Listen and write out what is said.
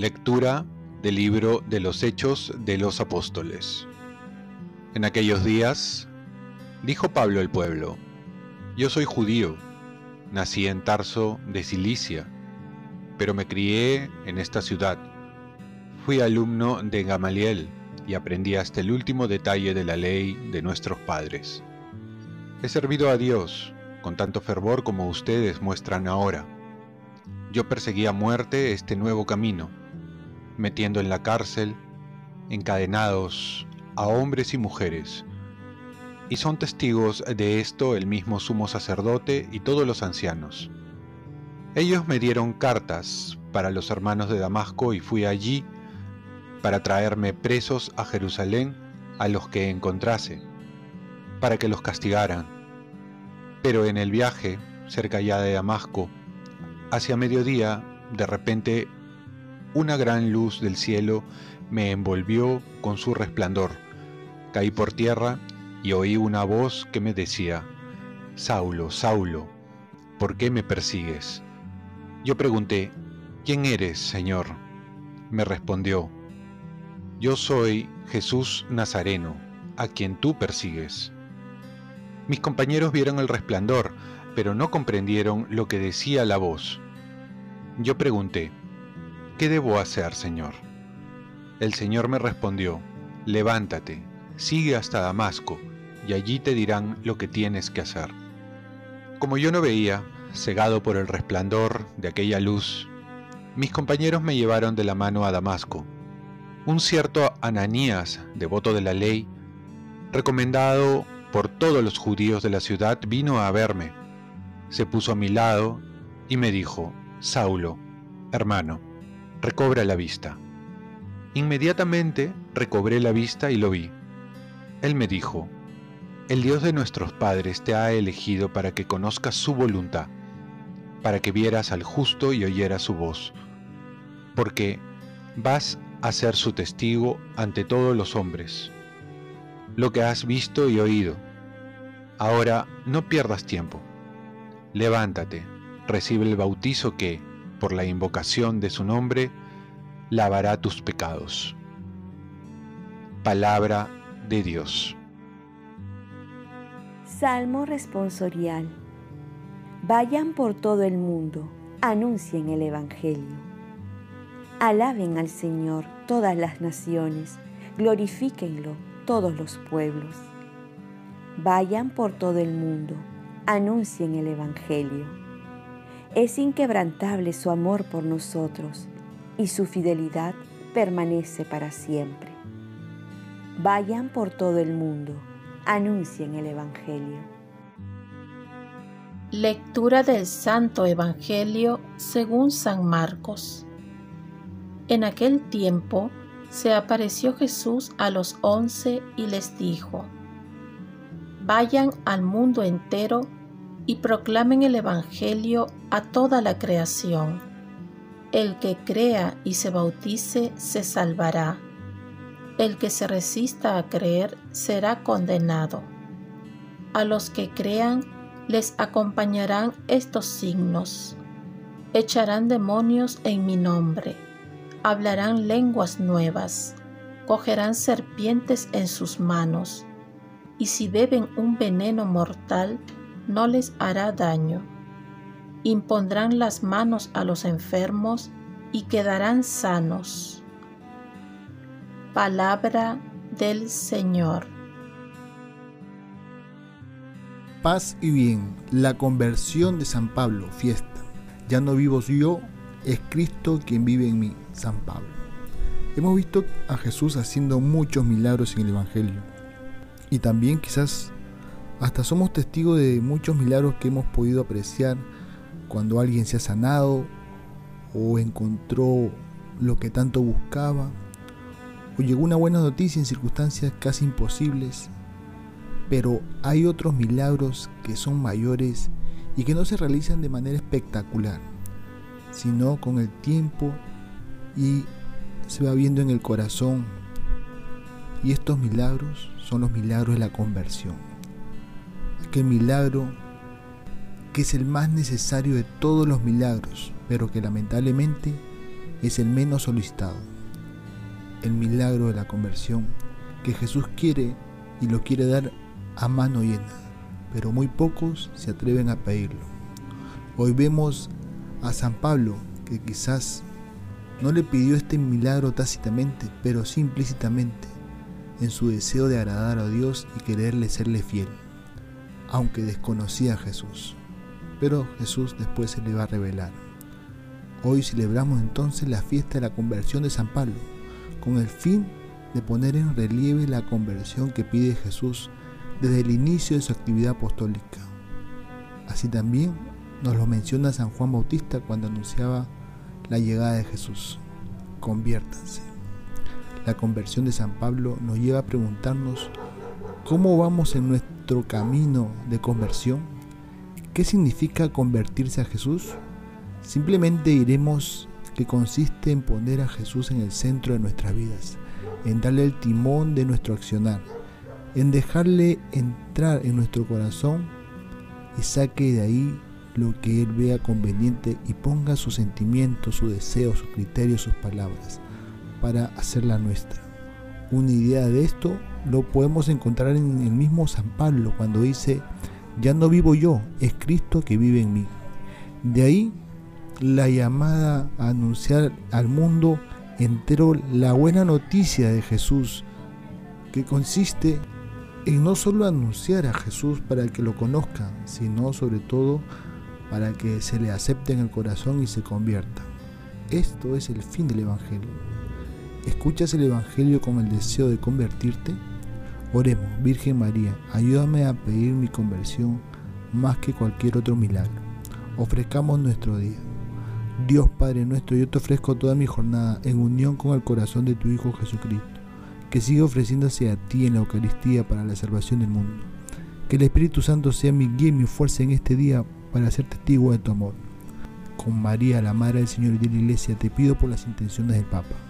Lectura del libro de los Hechos de los Apóstoles. En aquellos días, dijo Pablo al pueblo, Yo soy judío, nací en Tarso de Cilicia, pero me crié en esta ciudad. Fui alumno de Gamaliel y aprendí hasta el último detalle de la ley de nuestros padres. He servido a Dios con tanto fervor como ustedes muestran ahora. Yo perseguí a muerte este nuevo camino, metiendo en la cárcel, encadenados a hombres y mujeres. Y son testigos de esto el mismo sumo sacerdote y todos los ancianos. Ellos me dieron cartas para los hermanos de Damasco y fui allí para traerme presos a Jerusalén a los que encontrase, para que los castigaran. Pero en el viaje, cerca ya de Damasco, hacia mediodía, de repente una gran luz del cielo me envolvió con su resplandor. Caí por tierra y oí una voz que me decía, Saulo, Saulo, ¿por qué me persigues? Yo pregunté, ¿quién eres, Señor? Me respondió, yo soy Jesús Nazareno, a quien tú persigues. Mis compañeros vieron el resplandor, pero no comprendieron lo que decía la voz. Yo pregunté, ¿qué debo hacer, Señor? El Señor me respondió, levántate, sigue hasta Damasco, y allí te dirán lo que tienes que hacer. Como yo no veía, cegado por el resplandor de aquella luz, mis compañeros me llevaron de la mano a Damasco. Un cierto Ananías, devoto de la ley, recomendado por todos los judíos de la ciudad, vino a verme. Se puso a mi lado y me dijo, Saulo, hermano, recobra la vista. Inmediatamente recobré la vista y lo vi. Él me dijo, el Dios de nuestros padres te ha elegido para que conozcas su voluntad, para que vieras al justo y oyeras su voz, porque vas a ser su testigo ante todos los hombres. Lo que has visto y oído. Ahora no pierdas tiempo. Levántate, recibe el bautizo que, por la invocación de su nombre, lavará tus pecados. Palabra de Dios. Salmo responsorial. Vayan por todo el mundo, anuncien el Evangelio. Alaben al Señor todas las naciones, glorifíquenlo todos los pueblos. Vayan por todo el mundo, anuncien el Evangelio. Es inquebrantable su amor por nosotros y su fidelidad permanece para siempre. Vayan por todo el mundo, anuncien el Evangelio. Lectura del Santo Evangelio según San Marcos. En aquel tiempo se apareció Jesús a los once y les dijo, Vayan al mundo entero y proclamen el Evangelio a toda la creación. El que crea y se bautice se salvará. El que se resista a creer será condenado. A los que crean les acompañarán estos signos. Echarán demonios en mi nombre. Hablarán lenguas nuevas. Cogerán serpientes en sus manos. Y si beben un veneno mortal, no les hará daño. Impondrán las manos a los enfermos y quedarán sanos. Palabra del Señor. Paz y bien, la conversión de San Pablo, fiesta. Ya no vivo yo, es Cristo quien vive en mí, San Pablo. Hemos visto a Jesús haciendo muchos milagros en el Evangelio. Y también quizás hasta somos testigos de muchos milagros que hemos podido apreciar cuando alguien se ha sanado o encontró lo que tanto buscaba o llegó una buena noticia en circunstancias casi imposibles. Pero hay otros milagros que son mayores y que no se realizan de manera espectacular, sino con el tiempo y se va viendo en el corazón. Y estos milagros son los milagros de la conversión aquel milagro que es el más necesario de todos los milagros, pero que lamentablemente es el menos solicitado. El milagro de la conversión que Jesús quiere y lo quiere dar a mano llena, pero muy pocos se atreven a pedirlo. Hoy vemos a San Pablo que quizás no le pidió este milagro tácitamente, pero sí implícitamente, en su deseo de agradar a Dios y quererle serle fiel, aunque desconocía a Jesús. Pero Jesús después se le va a revelar. Hoy celebramos entonces la fiesta de la conversión de San Pablo, con el fin de poner en relieve la conversión que pide Jesús desde el inicio de su actividad apostólica. Así también nos lo menciona San Juan Bautista cuando anunciaba la llegada de Jesús. Conviértanse. La conversión de San Pablo nos lleva a preguntarnos cómo vamos en camino de conversión. ¿Qué significa convertirse a Jesús? Simplemente diremos que consiste en poner a Jesús en el centro de nuestras vidas, en darle el timón de nuestro accionar, en dejarle entrar en nuestro corazón y saque de ahí lo que Él vea conveniente y ponga sus sentimientos, sus deseos, sus criterios, sus palabras para hacerla nuestra. Una idea de esto lo podemos encontrar en el mismo San Pablo cuando dice, ya no vivo yo, es Cristo que vive en mí. De ahí la llamada a anunciar al mundo entero la buena noticia de Jesús, que consiste en no solo anunciar a Jesús para que lo conozcan, sino sobre todo para que se le acepte en el corazón y se convierta. Esto es el fin del Evangelio. ¿Escuchas el Evangelio con el deseo de convertirte? Oremos, Virgen María, ayúdame a pedir mi conversión más que cualquier otro milagro. Ofrezcamos nuestro día. Dios Padre nuestro, yo te ofrezco toda mi jornada en unión con el corazón de tu Hijo Jesucristo, que sigue ofreciéndose a ti en la Eucaristía para la salvación del mundo. Que el Espíritu Santo sea mi guía y mi fuerza en este día para ser testigo de tu amor. Con María, la Madre del Señor y de la Iglesia, te pido por las intenciones del Papa.